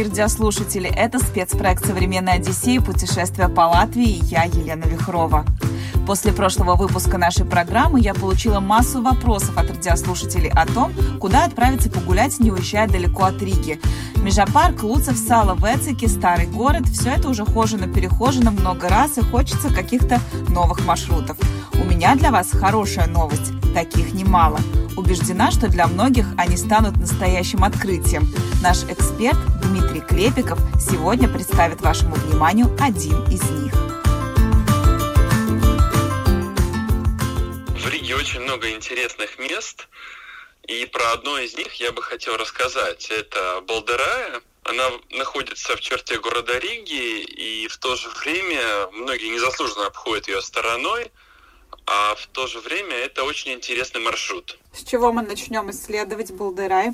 Дорогие радиослушатели! Это спецпроект «Современная Одиссея. Путешествие по Латвии» я, Елена Вихрова. После прошлого выпуска нашей программы я получила массу вопросов от радиослушателей о том, куда отправиться погулять, не уезжая далеко от Риги. Межапарк, Луцев, Сало, Вецики, Старый город – все это уже хожено-перехожено много раз и хочется каких-то новых маршрутов. У меня для вас хорошая новость. Таких немало. Убеждена, что для многих они станут настоящим открытием. Наш эксперт Дмитрий Клепиков сегодня представит вашему вниманию один из них. Очень много интересных мест, и про одно из них я бы хотел рассказать. Это Балдерая. Она находится в черте города Риги, и в то же время многие незаслуженно обходят ее стороной – а в то же время это очень интересный маршрут. С чего мы начнем исследовать Балдерай?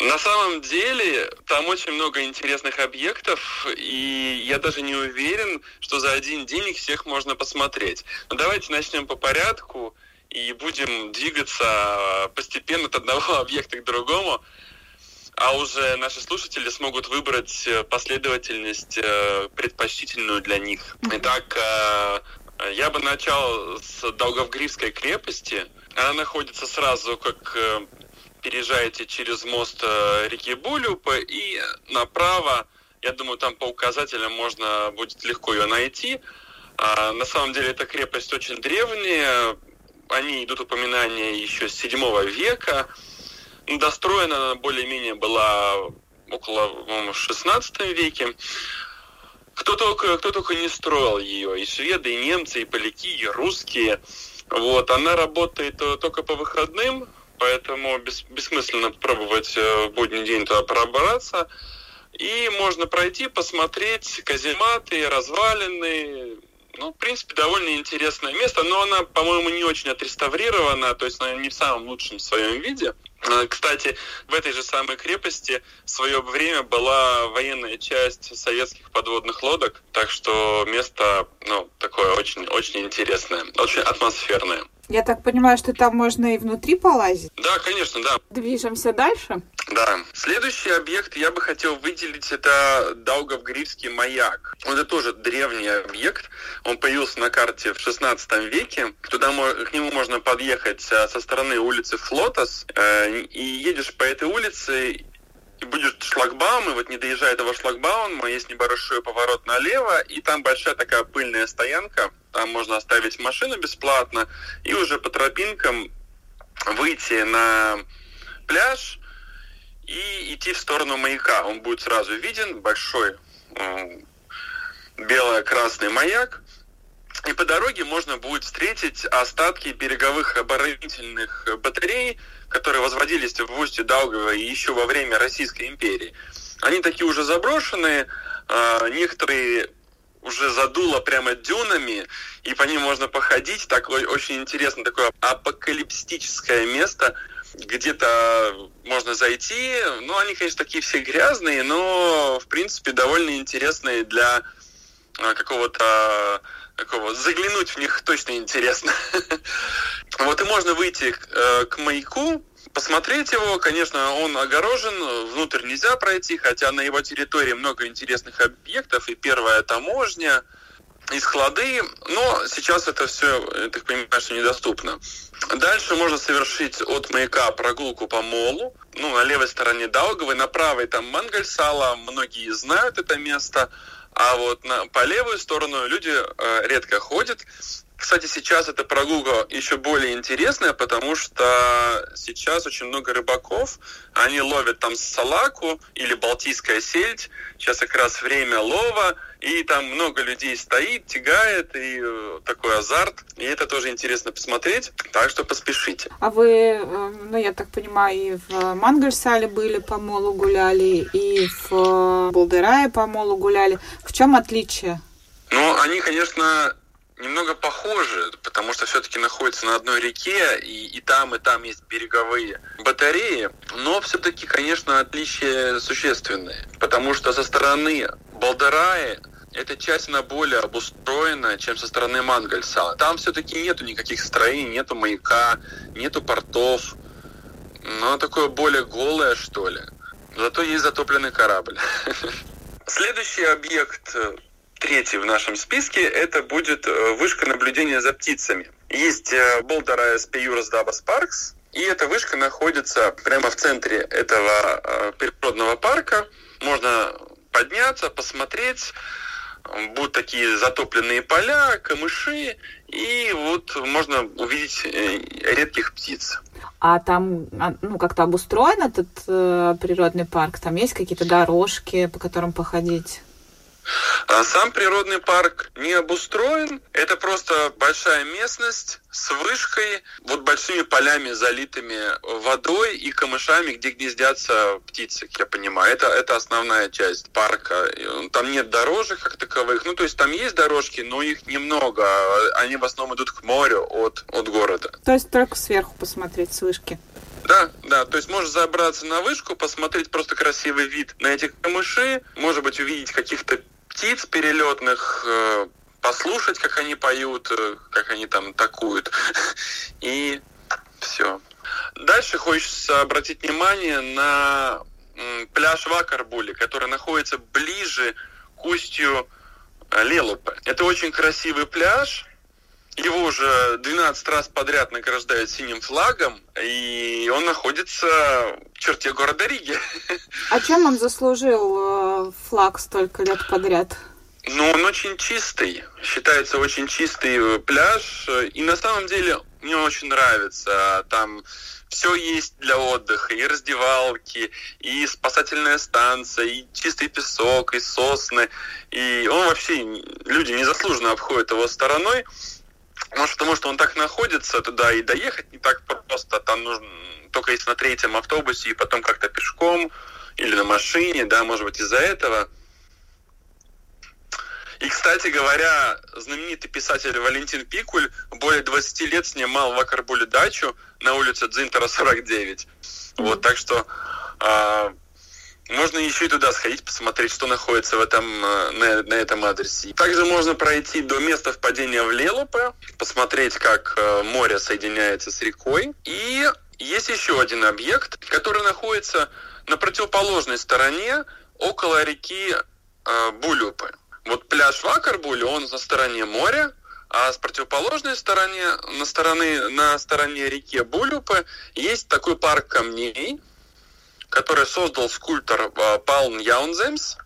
На самом деле там очень много интересных объектов, и я даже не уверен, что за один день их всех можно посмотреть. Но давайте начнем по порядку и будем двигаться постепенно от одного объекта к другому, а уже наши слушатели смогут выбрать последовательность э, предпочтительную для них. Итак, э, я бы начал с Долговгривской крепости. Она находится сразу, как э, переезжаете через мост э, реки Булюпа и направо, я думаю, там по указателям можно будет легко ее найти. А, на самом деле эта крепость очень древняя, они идут упоминания еще с 7 века. Достроена она более-менее была около, по-моему, 16 веке. Кто только, кто только не строил ее, и шведы, и немцы, и поляки, и русские. Вот, она работает э, только по выходным, поэтому бес, бессмысленно пробовать э, в будний день туда пробраться. И можно пройти, посмотреть казематы, развалины. Ну, в принципе, довольно интересное место, но она, по-моему, не очень отреставрирована, то есть она не в самом лучшем своем виде. Э, кстати, в этой же самой крепости в свое время была военная часть советских подводных лодок, так что место ну, такое очень, очень интересное, очень атмосферное. Я так понимаю, что там можно и внутри полазить? Да, конечно, да. Движемся дальше? Да. Следующий объект я бы хотел выделить, это Даугавгрифский маяк. Это тоже древний объект. Он появился на карте в 16 веке. Туда к нему можно подъехать э, со стороны улицы Флотос. Э, и едешь по этой улице, и будет шлагбаум, и вот не доезжая этого шлагбаума, есть небольшой поворот налево, и там большая такая пыльная стоянка, там можно оставить машину бесплатно, и уже по тропинкам выйти на пляж и идти в сторону маяка. Он будет сразу виден, большой бело-красный маяк, и по дороге можно будет встретить остатки береговых оборонительных батарей, которые возводились в устье Даугава еще во время Российской империи. Они такие уже заброшенные, а, некоторые уже задуло прямо дюнами, и по ним можно походить. Такое очень интересно, такое апокалиптическое место, где-то можно зайти. Ну, они, конечно, такие все грязные, но, в принципе, довольно интересные для а, какого-то такого, заглянуть в них точно интересно. Вот и можно выйти э, к маяку, посмотреть его. Конечно, он огорожен, внутрь нельзя пройти, хотя на его территории много интересных объектов. И первая таможня, и склады, но сейчас это все, я так понимаю, что недоступно. Дальше можно совершить от маяка прогулку по молу, ну, на левой стороне Даугавы, на правой там Мангальсала, многие знают это место, а вот на, по левую сторону люди э, редко ходят. Кстати, сейчас эта прогулка еще более интересная, потому что сейчас очень много рыбаков, они ловят там салаку или балтийская сельдь, сейчас как раз время лова, и там много людей стоит, тягает, и э, такой азарт, и это тоже интересно посмотреть, так что поспешите. А вы, э, ну я так понимаю, и в Мангальсале были, по молу гуляли, и в Болдерае по молу гуляли. В чем отличие? Ну, они, конечно, немного похожи, потому что все-таки находятся на одной реке, и, и там, и там есть береговые батареи, но все-таки, конечно, отличия существенные, потому что со стороны Балдараи эта часть, она более обустроена, чем со стороны Мангальса. Там все-таки нету никаких строений, нету маяка, нету портов, но такое более голое, что ли. Зато есть затопленный корабль. Следующий объект третий в нашем списке, это будет э, вышка наблюдения за птицами. Есть э, Болдара СП Юрас Дабас Паркс, и эта вышка находится прямо в центре этого э, природного парка. Можно подняться, посмотреть. Будут такие затопленные поля, камыши, и вот можно увидеть редких птиц. А там, а, ну, как-то обустроен этот природный парк? Там есть какие-то дорожки, по которым походить? А сам природный парк не обустроен. Это просто большая местность с вышкой, вот большими полями, залитыми водой и камышами, где гнездятся птицы, как я понимаю. Это, это основная часть парка. Там нет дорожек как таковых. Ну, то есть там есть дорожки, но их немного. Они в основном идут к морю от, от города. То есть только сверху посмотреть с вышки? Да, да, то есть можешь забраться на вышку, посмотреть просто красивый вид на эти камыши, может быть, увидеть каких-то птиц перелетных, э, послушать, как они поют, э, как они там такуют. И все. Дальше хочется обратить внимание на пляж Вакарбули, который находится ближе к устью э, Лелупе. Это очень красивый пляж. Его уже 12 раз подряд награждают синим флагом, и он находится в черте города Риги. А чем он заслужил флаг столько лет подряд? Ну, он очень чистый, считается очень чистый э, пляж, и на самом деле мне очень нравится. Там все есть для отдыха, и раздевалки, и спасательная станция, и чистый песок, и сосны. И он вообще, люди незаслуженно обходят его стороной, может, потому что он так находится туда, и доехать не так просто. Там нужно только если на третьем автобусе, и потом как-то пешком, или на машине, да, может быть, из-за этого – и, кстати говоря, знаменитый писатель Валентин Пикуль более 20 лет снимал в Акарбуле дачу на улице Дзинтера 49. Вот, так что э, можно еще и туда сходить, посмотреть, что находится в этом, а, на, на этом адресе. Также можно пройти до места впадения в Лелупе, посмотреть, как э, море соединяется с рекой. И есть еще один объект, который находится на противоположной стороне, около реки э, Булюпы. Вот пляж Вакарбуль, он на стороне моря, а с противоположной стороны, на стороне, на стороне реки Булюпы, есть такой парк камней, который создал скульптор а, Палм Яунземс.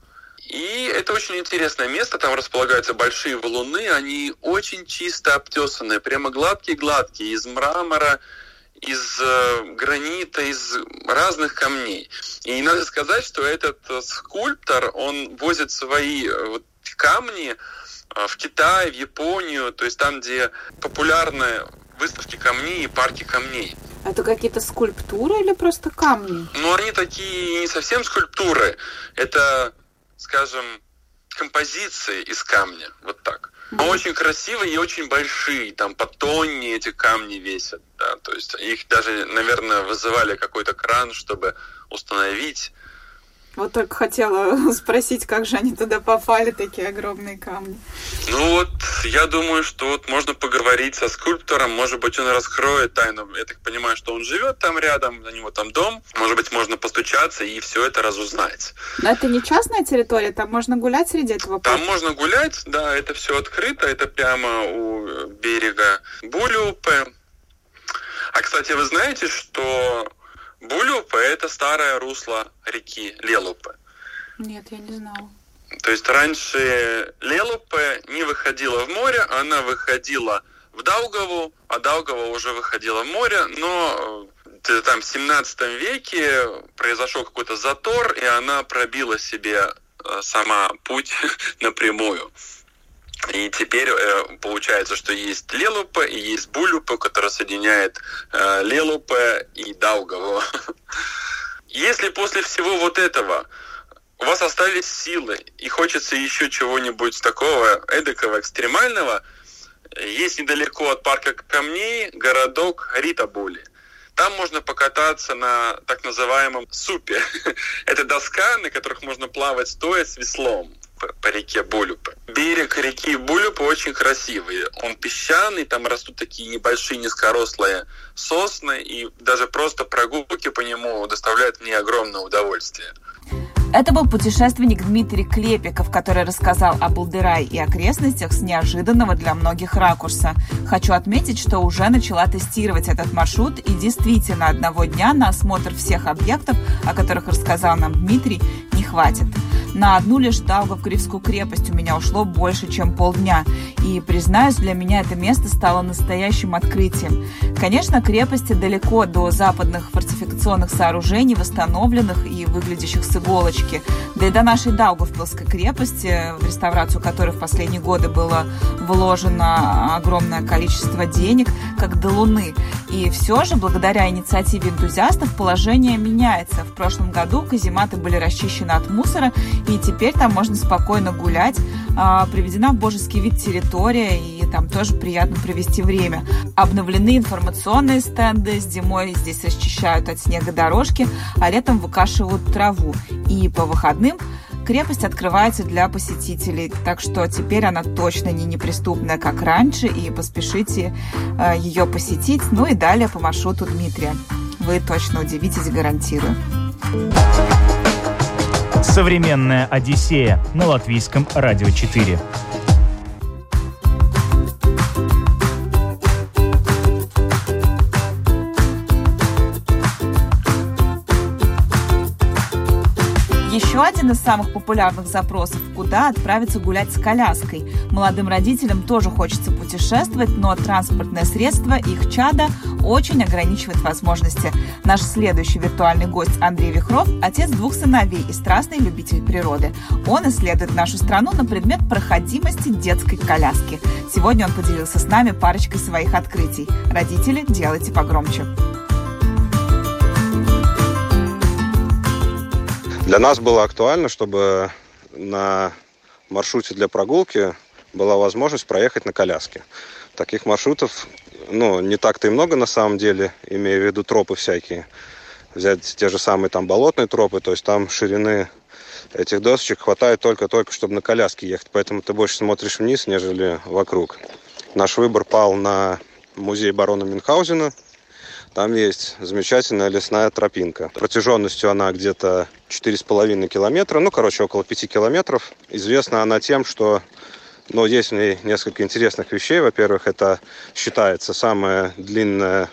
И это очень интересное место, там располагаются большие валуны, они очень чисто обтесанные, прямо гладкие-гладкие, из мрамора, из э, гранита, из разных камней. И надо сказать, что этот э, скульптор, он возит свои э, вот камни в Китай, в Японию, то есть там, где популярны выставки камней и парки камней. Это какие-то скульптуры или просто камни? Ну, они такие не совсем скульптуры. Это, скажем, композиции из камня. Вот так. Но очень красивые и очень большие. Там по тонне эти камни весят. Да? То есть их даже, наверное, вызывали какой-то кран, чтобы установить. Вот только хотела спросить, как же они туда попали, такие огромные камни. Ну вот, я думаю, что вот можно поговорить со скульптором, может быть, он раскроет тайну. Я так понимаю, что он живет там рядом, у него там дом. Может быть, можно постучаться и все это разузнать. Но это не частная территория, там можно гулять среди этого парка? Там можно гулять, да, это все открыто, это прямо у берега Булюпе. А, кстати, вы знаете, что Булюпа – это старое русло реки Лелупе. Нет, я не знала. То есть раньше Лелупе не выходила в море, она выходила в Даугаву, а Даугава уже выходила в море, но э, там в 17 веке произошел какой-то затор, и она пробила себе э, сама путь напрямую. И теперь э, получается, что есть Лелупа и есть Булюпа, которая соединяет э, Лелупа и Даугаву. Если после всего вот этого у вас остались силы и хочется еще чего-нибудь такого эдакого, экстремального, есть недалеко от парка камней городок Ритабули. Там можно покататься на так называемом супе. Это доска, на которых можно плавать стоя с веслом по, реке Булюпы. Берег реки Булюпы очень красивый. Он песчаный, там растут такие небольшие низкорослые сосны, и даже просто прогулки по нему доставляют мне огромное удовольствие. Это был путешественник Дмитрий Клепиков, который рассказал о Булдырай и окрестностях с неожиданного для многих ракурса. Хочу отметить, что уже начала тестировать этот маршрут и действительно одного дня на осмотр всех объектов, о которых рассказал нам Дмитрий, не хватит. На одну лишь Даугавгрифскую крепость у меня ушло больше, чем полдня. И, признаюсь, для меня это место стало настоящим открытием. Конечно, крепости далеко до западных фортификационных сооружений, восстановленных и выглядящих с иголочки. Да и до нашей Даугавпилской крепости, в реставрацию которой в последние годы было вложено огромное количество денег, как до Луны. И все же, благодаря инициативе энтузиастов, положение меняется. В прошлом году казематы были расчищены от мусора, и теперь там можно спокойно гулять. А, приведена в божеский вид территория, и там тоже приятно провести время. Обновлены информационные стенды, зимой здесь расчищают от снега дорожки, а летом выкашивают траву. И по выходным Крепость открывается для посетителей, так что теперь она точно не неприступная, как раньше, и поспешите э, ее посетить. Ну и далее по маршруту Дмитрия. Вы точно удивитесь, гарантирую. Современная Одиссея на латвийском радио 4. Еще один из самых популярных запросов – куда отправиться гулять с коляской. Молодым родителям тоже хочется путешествовать, но транспортное средство, их чада, очень ограничивает возможности. Наш следующий виртуальный гость Андрей Вихров – отец двух сыновей и страстный любитель природы. Он исследует нашу страну на предмет проходимости детской коляски. Сегодня он поделился с нами парочкой своих открытий. Родители, делайте погромче. Для нас было актуально, чтобы на маршруте для прогулки была возможность проехать на коляске. Таких маршрутов ну, не так-то и много на самом деле, имея в виду тропы всякие. Взять те же самые там болотные тропы, то есть там ширины этих досочек хватает только-только, чтобы на коляске ехать. Поэтому ты больше смотришь вниз, нежели вокруг. Наш выбор пал на музей барона Мюнхгаузена – там есть замечательная лесная тропинка. Протяженностью она где-то 4,5 километра, ну, короче, около 5 километров. Известна она тем, что ну, есть в ней несколько интересных вещей. Во-первых, это считается самая длинная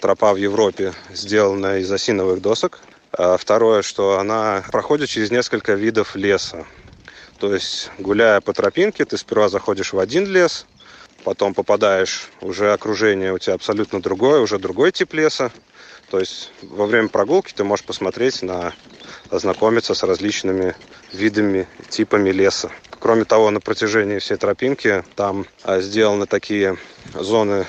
тропа в Европе, сделанная из осиновых досок. А второе, что она проходит через несколько видов леса. То есть, гуляя по тропинке, ты сперва заходишь в один лес, потом попадаешь, уже окружение у тебя абсолютно другое, уже другой тип леса. То есть во время прогулки ты можешь посмотреть на, ознакомиться с различными видами, типами леса. Кроме того, на протяжении всей тропинки там а, сделаны такие зоны,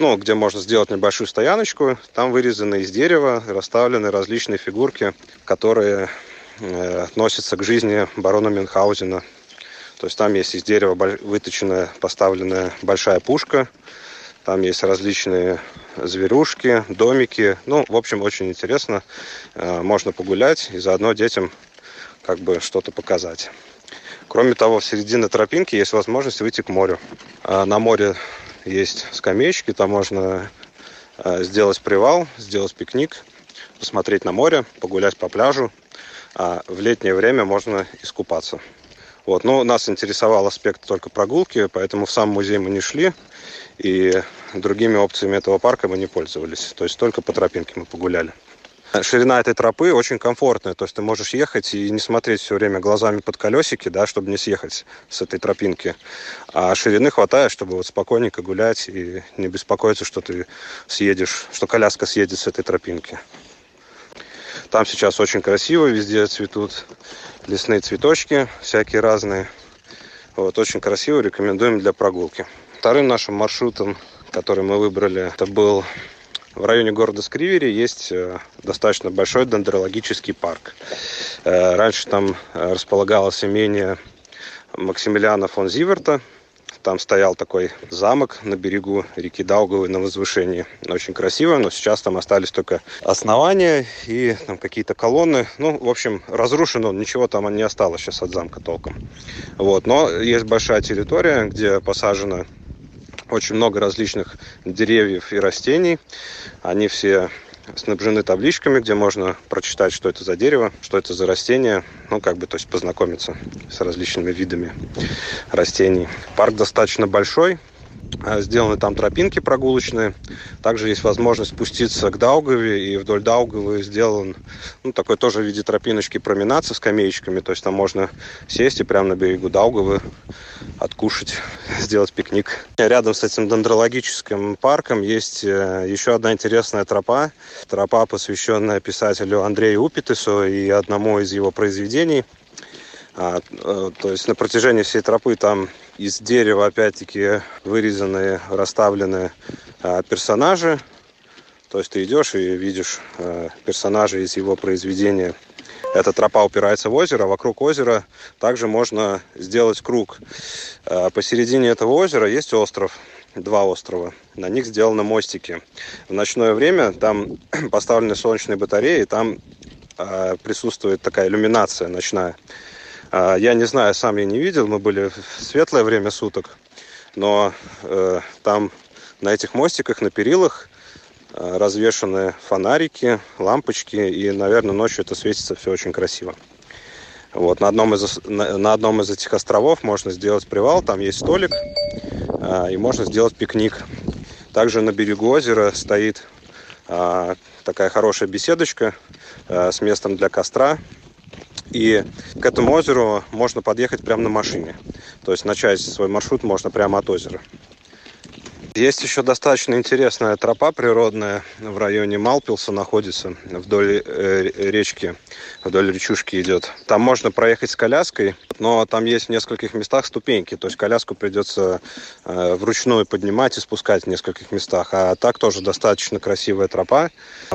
ну, где можно сделать небольшую стояночку. Там вырезаны из дерева, расставлены различные фигурки, которые э, относятся к жизни барона Мюнхгаузена. То есть там есть из дерева выточенная, поставленная большая пушка, там есть различные зверюшки, домики. Ну, в общем, очень интересно. Э, можно погулять и заодно детям как бы что-то показать. Кроме того, в середине тропинки есть возможность выйти к морю. А на море есть скамеечки, там можно э, сделать привал, сделать пикник, посмотреть на море, погулять по пляжу. А в летнее время можно искупаться. Вот. Но нас интересовал аспект только прогулки, поэтому в сам музей мы не шли. И другими опциями этого парка мы не пользовались. То есть только по тропинке мы погуляли. Ширина этой тропы очень комфортная, то есть ты можешь ехать и не смотреть все время глазами под колесики, да, чтобы не съехать с этой тропинки. А ширины хватает, чтобы вот спокойненько гулять и не беспокоиться, что ты съедешь, что коляска съедет с этой тропинки. Там сейчас очень красиво, везде цветут лесные цветочки, всякие разные. Вот, очень красиво, рекомендуем для прогулки. Вторым нашим маршрутом, который мы выбрали, это был в районе города Скривери есть э, достаточно большой дендрологический парк. Э, раньше там э, располагалось имение Максимилиана фон Зиверта, там стоял такой замок на берегу реки Даугавы на возвышении. Очень красиво, но сейчас там остались только основания и там какие-то колонны. Ну, в общем, разрушено, ничего там не осталось сейчас от замка толком. Вот. Но есть большая территория, где посажено очень много различных деревьев и растений. Они все снабжены табличками, где можно прочитать, что это за дерево, что это за растение, ну, как бы, то есть познакомиться с различными видами растений. Парк достаточно большой, сделаны там тропинки прогулочные. Также есть возможность спуститься к Даугаве, и вдоль Даугавы сделан ну, такой тоже в виде тропиночки променад со скамеечками. То есть там можно сесть и прямо на берегу Даугавы откушать, сделать пикник. Рядом с этим дендрологическим парком есть э, еще одна интересная тропа. Тропа, посвященная писателю Андрею Упитесу и одному из его произведений. А, э, то есть на протяжении всей тропы там из дерева опять-таки вырезанные, расставлены а, персонажи. То есть ты идешь и видишь а, персонажей из его произведения. Эта тропа упирается в озеро. Вокруг озера также можно сделать круг. А, посередине этого озера есть остров два острова. На них сделаны мостики. В ночное время там поставлены солнечные батареи, там присутствует такая иллюминация ночная. А, я не знаю, сам я не видел, мы были в светлое время суток, но э, там на этих мостиках, на перилах э, развешаны фонарики, лампочки, и, наверное, ночью это светится все очень красиво. Вот, на, одном из, на, на одном из этих островов можно сделать привал, там есть столик, э, и можно сделать пикник. Также на берегу озера стоит э, такая хорошая беседочка э, с местом для костра, и к этому озеру можно подъехать прямо на машине. То есть начать свой маршрут можно прямо от озера. Есть еще достаточно интересная тропа природная в районе Малпилса находится, вдоль э, речки, вдоль речушки идет. Там можно проехать с коляской, но там есть в нескольких местах ступеньки, то есть коляску придется э, вручную поднимать и спускать в нескольких местах. А так тоже достаточно красивая тропа.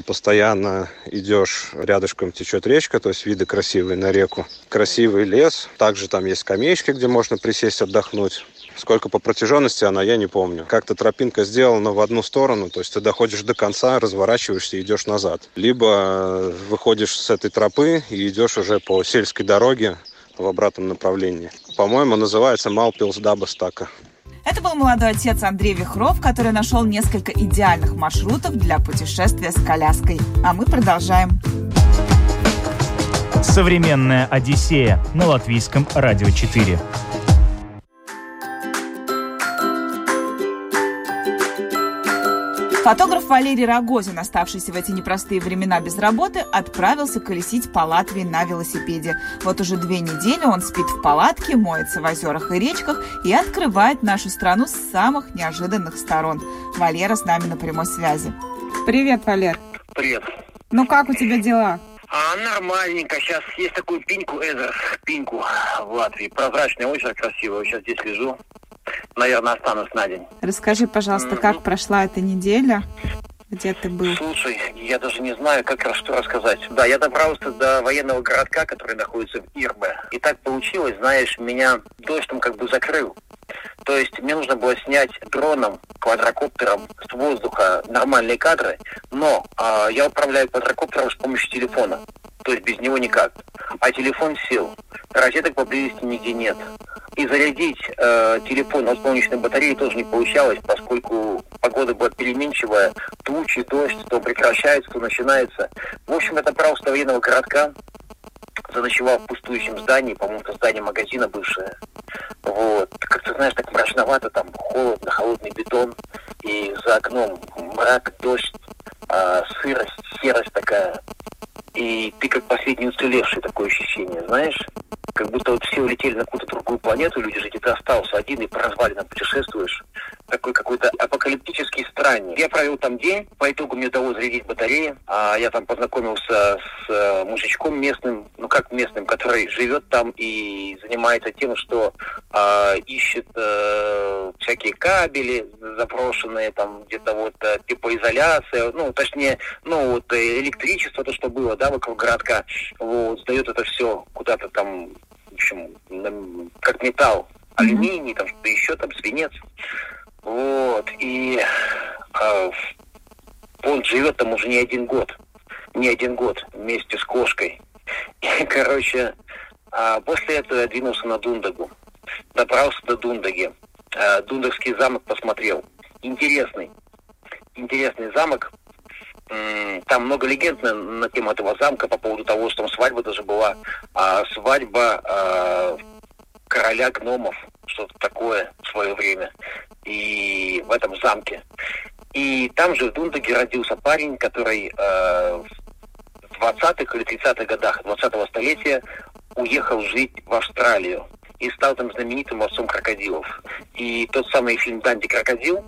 Постоянно идешь, рядышком течет речка, то есть виды красивые на реку. Красивый лес, также там есть скамеечки, где можно присесть отдохнуть. Сколько по протяженности она, я не помню. Как-то тропинка сделана в одну сторону, то есть ты доходишь до конца, разворачиваешься и идешь назад. Либо э, выходишь с этой тропы и идешь уже по сельской дороге в обратном направлении. По-моему, называется Малпилс Дабастака. Это был молодой отец Андрей Вихров, который нашел несколько идеальных маршрутов для путешествия с коляской. А мы продолжаем. Современная Одиссея на латвийском радио 4. Фотограф Валерий Рогозин, оставшийся в эти непростые времена без работы, отправился колесить по Латвии на велосипеде. Вот уже две недели он спит в палатке, моется в озерах и речках и открывает нашу страну с самых неожиданных сторон. Валера с нами на прямой связи. Привет, Валер. Привет. Ну как у тебя дела? А, нормальненько. Сейчас есть такую пиньку Эзер, пиньку в Латвии. Прозрачное озеро красивое. Сейчас здесь лежу наверное, останусь на день. Расскажи, пожалуйста, как прошла эта неделя? Где ты был? Слушай, я даже не знаю, как что рассказать. Да, я добрался до военного городка, который находится в Ирбе. И так получилось, знаешь, меня дождь там как бы закрыл. То есть мне нужно было снять дроном, квадрокоптером с воздуха нормальные кадры, но э, я управляю квадрокоптером с помощью телефона. То есть без него никак. А телефон сел. Розеток поблизости нигде нет. И зарядить э, телефон от солнечной батареи тоже не получалось, поскольку погода была переменчивая, тучи, дождь, то прекращается, то начинается. В общем, это просто военного городка. Заночевал в пустующем здании, по-моему, это здание магазина бывшее. Вот. Как ты знаешь, так мрачновато, там холодно, холодный бетон, и за окном мрак, дождь, э, сырость, серость такая. последний уцелевший такое ощущение, знаешь? Как будто вот все улетели на какую-то другую планету, люди и ты остался один и по развалинам путешествуешь. Такой какой-то апокалиптический странник. Я провел там день, по итогу мне удалось зарядить батареи. А я там познакомился с э, мужичком местным, ну как местным, который живет там и занимается тем, что э, ищет э, всякие кабели заброшенные, там где-то вот э, типа изоляция, ну точнее, ну вот электричество, то, что было, да, вокруг городка, вот, сдает это все куда-то там, в общем, как металл, алюминий, там что-то еще, там свинец. Вот, и э, он живет там уже не один год, не один год вместе с кошкой. И, короче, а после этого я двинулся на Дундагу. Добрался до Дундаги. А, Дундагский замок посмотрел. Интересный. Интересный замок. Там много легенд на, на тему этого замка по поводу того, что там свадьба даже была. А, свадьба а, короля гномов, что-то такое в свое время. И в этом замке. И там же в Дундаге родился парень, который э, в 20-х или 30-х годах 20-го столетия уехал жить в Австралию и стал там знаменитым ловцом крокодилов. И тот самый фильм «Данди крокодил»,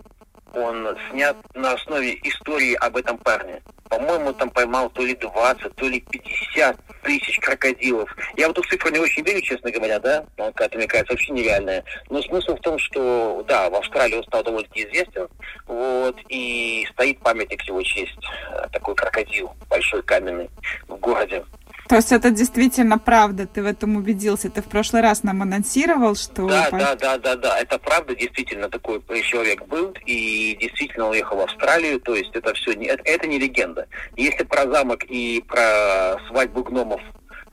он снят на основе истории об этом парне. По-моему, там поймал то ли 20, то ли 50 тысяч крокодилов. Я в эту цифру не очень верю, честно говоря, да, какая-то, мне кажется, вообще нереальная. Но смысл в том, что, да, в Австралии он стал довольно-таки известен, вот, и стоит памятник его честь, такой крокодил большой каменный в городе. То есть это действительно правда, ты в этом убедился. Ты в прошлый раз нам анонсировал, что... Да, да, да, да, да, это правда, действительно такой человек был и действительно уехал в Австралию, то есть это все, это, это не легенда. Если про замок и про свадьбу гномов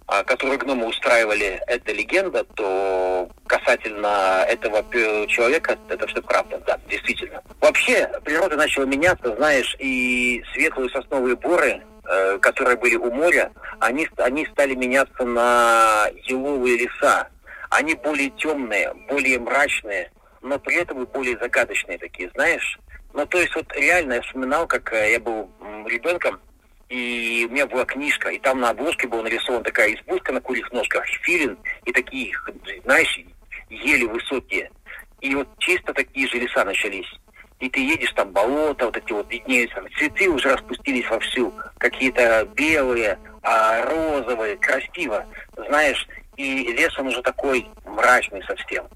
а, которые гномы устраивали, это легенда, то касательно этого человека, это все правда, да, действительно. Вообще, природа начала меняться, знаешь, и светлые сосновые боры Э, которые были у моря, они, они стали меняться на еловые леса. Они более темные, более мрачные, но при этом и более загадочные такие, знаешь. Ну, то есть вот реально я вспоминал, как э, я был ребенком, и у меня была книжка, и там на обложке была нарисована такая избушка на курьих ножках, филин, и такие, знаешь, еле высокие. И вот чисто такие же леса начались и ты едешь, там болото, вот эти вот виднеются, цветы уже распустились вовсю, какие-то белые, а, розовые, красиво, знаешь, и лес он уже такой мрачный совсем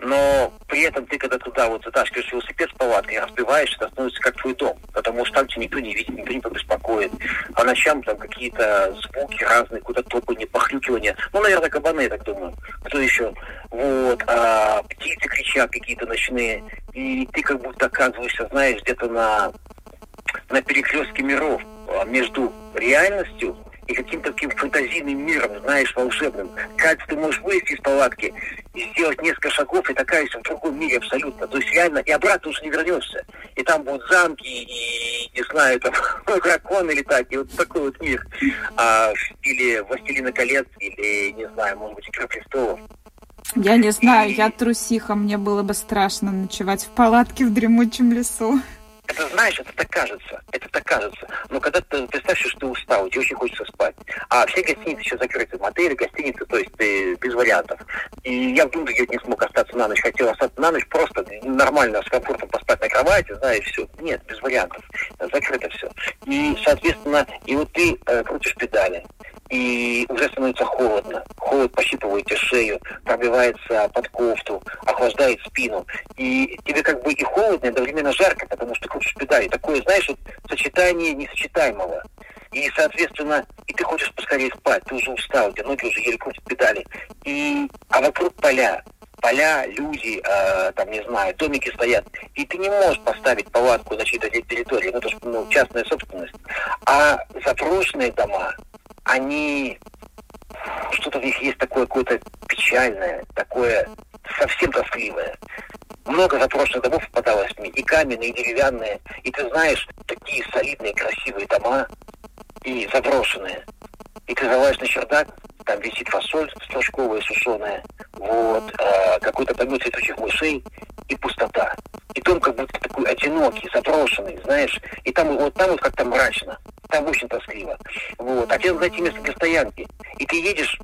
но при этом ты, когда туда вот затаскиваешь велосипед с палаткой, разбиваешь, это становится как твой дом, потому что там тебя никто не видит, никто не побеспокоит. А ночам там какие-то звуки разные, куда-то топание, похрюкивание. Ну, наверное, кабаны, я так думаю. Кто еще? Вот. А птицы кричат какие-то ночные. И ты как будто оказываешься, знаешь, где-то на, на перекрестке миров а между реальностью и каким-то таким фантазийным миром, знаешь, волшебным. Кажется, ты можешь вылезти из палатки и сделать несколько шагов, и такая в другом мире абсолютно. То есть реально, и обратно уже не вернешься. И там будут замки, и, не знаю, там драконы летать, и вот такой вот мир. А, или «Властелина колец», или, не знаю, может быть, «Игра престолов». Я не знаю, я трусиха, мне было бы страшно ночевать в палатке в дремучем лесу. Это знаешь, это так кажется, это так кажется. Но когда ты представь, что ты устал, тебе очень хочется спать. А все гостиницы еще закрыты, мотели, гостиницы, то есть ты без вариантов. И я в Дундеге не смог остаться на ночь, хотел остаться на ночь просто нормально, с комфортом поспать на кровати, знаешь, все. Нет, без вариантов. Закрыто все. И, соответственно, и вот ты э, крутишь педали, и уже становится холодно. Холод пощипывает тебе шею, пробивается под кофту, охлаждает спину. И тебе как бы и холодно, и одновременно жарко, потому что крутишь педали. Такое, знаешь, вот сочетание несочетаемого. И, соответственно, и ты хочешь поскорее спать, ты уже устал, у тебя ноги уже еле крутят педали. И, а вокруг поля, поля, люди, э, там, не знаю, домики стоят, и ты не можешь поставить палатку на чьей-то территории, ну, это же ну, частная собственность. А заброшенные дома, они что-то в них есть такое какое-то печальное, такое совсем тоскливое. Много запрошенных домов попадалось мне, и каменные, и деревянные. И ты знаешь, такие солидные, красивые дома, и заброшенные. И ты залазишь на чердак, там висит фасоль стручковая, сушеная, вот, э, какой-то помет цветучих мышей и пустота. И дом как будто такой одинокий, заброшенный, знаешь, и там вот там вот как-то мрачно, там очень тоскливо. Вот. А тебе найти место для стоянки. И ты едешь,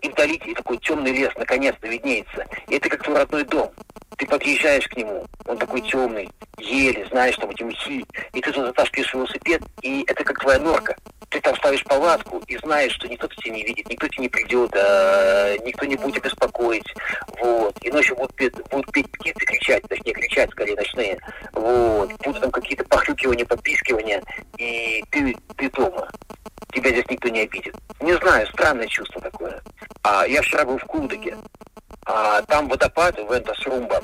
и вдали такой темный лес наконец-то виднеется. И это как твой родной дом. Ты подъезжаешь к нему, он такой темный, еле, знаешь, там эти мхи, и ты тут затаскиваешь велосипед, и это как твоя норка. Ты там ставишь палатку и знаешь, что никто тебя не видит, никто тебя не придет, а, никто не будет беспокоить. Вот. И ночью будут петь, будут петь птицы, кричать, точнее кричать скорее ночные. Вот. Будут там какие-то похрюкивания, подпискивания, и ты, ты дома. Тебя здесь никто не обидит. Не знаю, странное чувство такое. А я вчера был в Кулдыке. А, там водопад Вентас-Румба.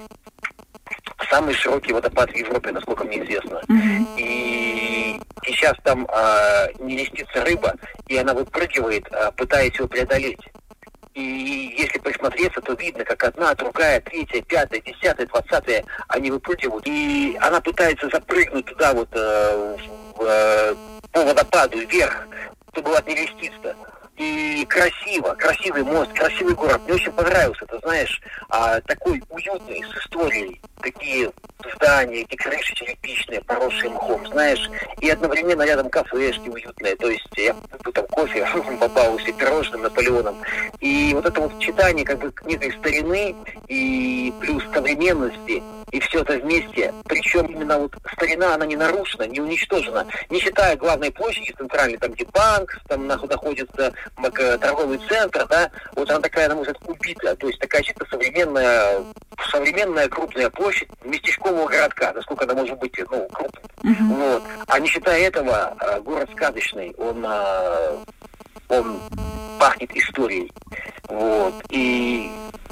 Самый широкий водопад в Европе, насколько мне известно. Мгм. И сейчас там а, не листится рыба, и она выпрыгивает, а, пытаясь его преодолеть. И если присмотреться, то видно, как одна, другая, третья, пятая, десятая, двадцатая, они выпрыгивают. И она пытается запрыгнуть туда вот э, в, э, по водопаду вверх, чтобы от не листиться. И красиво, красивый мост, красивый город. Мне очень понравился, ты знаешь, а, такой уютный, с историей. Такие здания, эти крыши черепичные, поросшие мхом, знаешь. И одновременно рядом кафешки уютные. То есть я купил там кофе, побаловался пирожным Наполеоном. И вот это вот сочетание как бы некой старины и плюс современности, и все это вместе. Причем именно вот старина, она не нарушена, не уничтожена. Не считая главной площади центральной, там где банк, там находится торговый центр, да, вот она такая, на мой взгляд, убитая. То есть такая чисто современная, современная крупная площадь местечкового городка, насколько она может быть, ну, крупной. Мгм. Вот. А не считая этого, э, город сказочный, он, э, он пахнет историей. Вот. И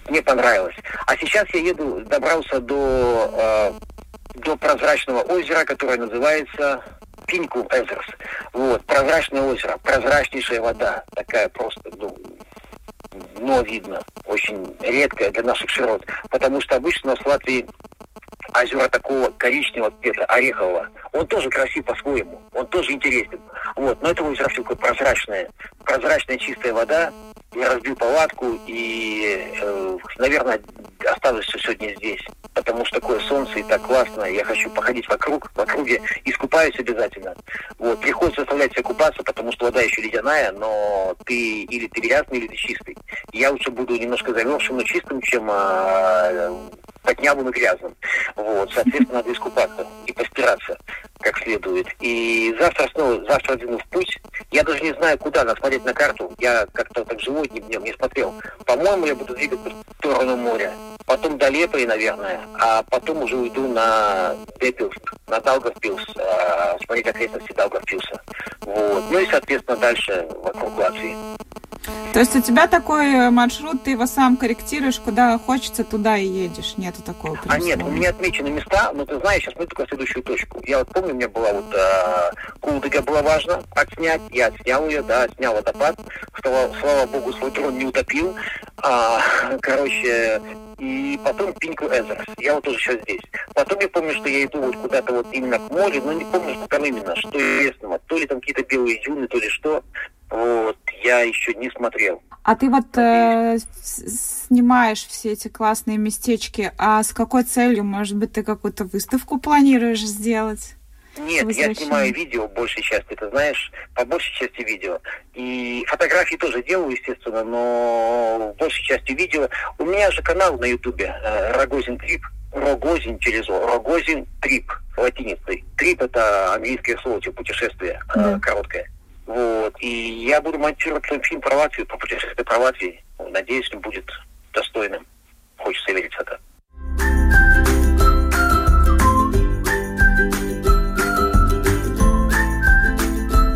мне понравилось. А сейчас я еду, добрался до, э, до прозрачного озера, которое называется Пинку Эзерс. Вот, прозрачное озеро, прозрачнейшая вода, такая просто, ну, но видно, очень редкая для наших широт, потому что обычно у нас в Латвии озера такого коричневого цвета, орехового. Он тоже красив по-своему, он тоже интересен. Вот, но это озеро все такое прозрачное, прозрачная чистая вода. Я разбил палатку и, э, наверное, останусь сегодня здесь, потому что такое солнце и так классно. Я хочу походить вокруг, в округе, искупаюсь обязательно. Вот, приходится заставлять себя купаться, потому что вода еще ледяная, но ты или ты грязный, или ты чистый. Я лучше буду немножко замерзшим, но чистым, чем а, поднявым и грязным. Вот, соответственно, надо искупаться и постираться как следует. И завтра снова, завтра двину в путь. Я даже не знаю, куда, надо смотреть на карту. Я как-то так живой не, не, смотрел. По-моему, я буду двигаться в сторону моря. Потом до Лепри, наверное, а потом уже уйду на Депилс, на Даугавпилс, а, смотреть окрестности Даугавпилса. Вот. Ну и, соответственно, дальше вокруг Латвии. То есть у тебя такой э, маршрут, ты его сам корректируешь, куда хочется, туда и едешь. Нету такого А нет, у меня отмечены места, но ты знаешь, сейчас мы только следующую точку. Я вот помню, у меня была вот э, Кулдыга было важно отснять, я отснял ее, да, снял водопад, слава, слава богу, свой дрон не утопил. А, короче, и потом Пинку Эзерс. Я вот тоже сейчас здесь. Потом я помню, что я иду вот куда-то вот именно к морю, но не помню, что там именно, что известного. То ли там какие-то белые дюны, то ли что. Вот, я еще не смотрел. А ты вот э, снимаешь все эти классные местечки, а с какой целью? Может быть, ты какую-то выставку планируешь сделать? Нет, я снимаю видео большей части, ты знаешь, по большей части видео. И фотографии тоже делаю, естественно, но большей части видео. У меня же канал на ютубе э, Рогозин Трип. Рогозин через О. Рогозин Трип латиницей. Трип это английское слово, типа путешествие, э, Да. короткое. Вот. И я буду монтировать свой фильм про Латвию, про путешествие по Латвии. Надеюсь, он будет достойным. Хочется верить в это.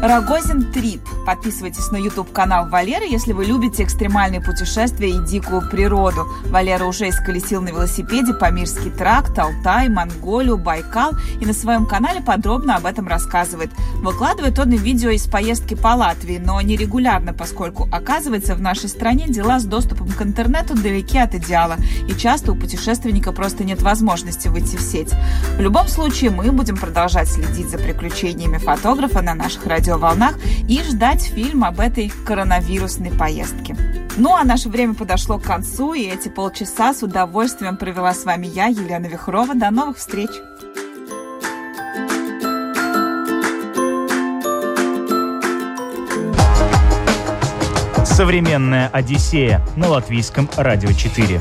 Рогозин Трип. Подписывайтесь на YouTube-канал Валеры, если вы любите экстремальные путешествия и дикую природу. Валера уже исколесил на велосипеде Памирский тракт, Алтай, Монголию, Байкал и на своем канале подробно об этом рассказывает. Выкладывает он и видео из поездки по Латвии, но нерегулярно, поскольку, оказывается, в нашей стране дела с доступом к интернету далеки от идеала, и часто у путешественника просто нет возможности выйти в сеть. В любом случае, мы будем продолжать следить за приключениями фотографа на наших радиоволнах и ждать фильм об этой коронавирусной поездке. Ну а наше время подошло к концу, и эти полчаса с удовольствием провела с вами я, Елена Вихрова. До новых встреч! Современная Одиссея на латвийском радио 4.